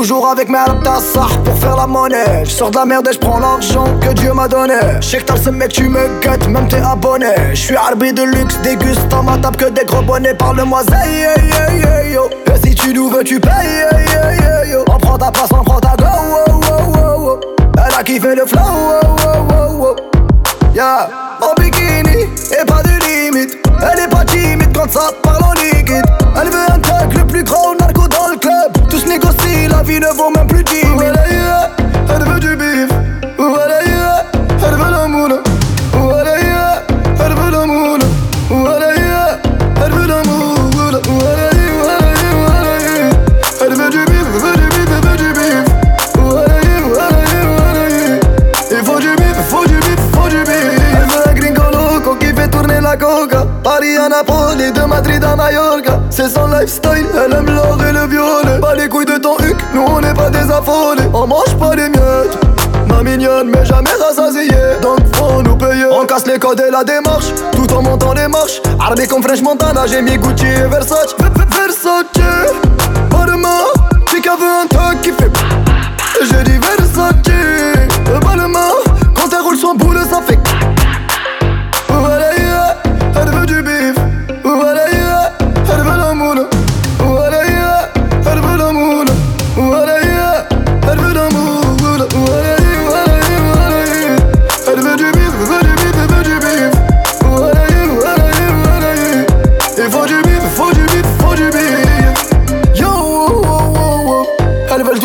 Toujours avec mes alptassars pour faire la monnaie. J'sors de la merde et j'prends l'argent que Dieu m'a donné. J'sais que t'as le mec, tu me guettes, même t'es abonné. J'suis arbitre de luxe, déguste dans ma table que des gros bonnets. Parle-moi, zay, yo. Et si tu nous veux, tu payes, yo. On prend ta place, on prend ta go, Elle a kiffé le flow, Yeah, en bikini et pas de limite. Elle est pas timide quand ça parle en liquide. Elle veut un Paris à Napoli, de Madrid à Mallorca. C'est son lifestyle, elle aime l'or et le violet. Pas les couilles de ton huc, nous on n'est pas des affolés. On mange pas des miettes. Ma mignonne, mais jamais rassasiée. Donc faut nous payer. On casse les codes et la démarche, tout en montant les marches. Armé comme French Montana, j'ai mis Gucci et Versace. Versace, mort. Chica veut un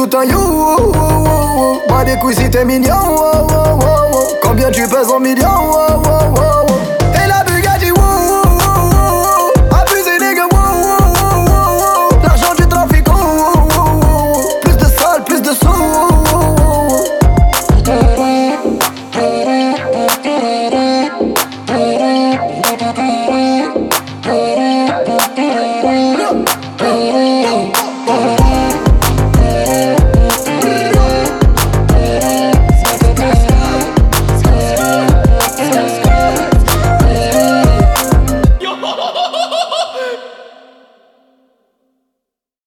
tout oh, oh, oh, oh. Des couilles si t'es mignon, oh, oh. Combien tu pèses en millions,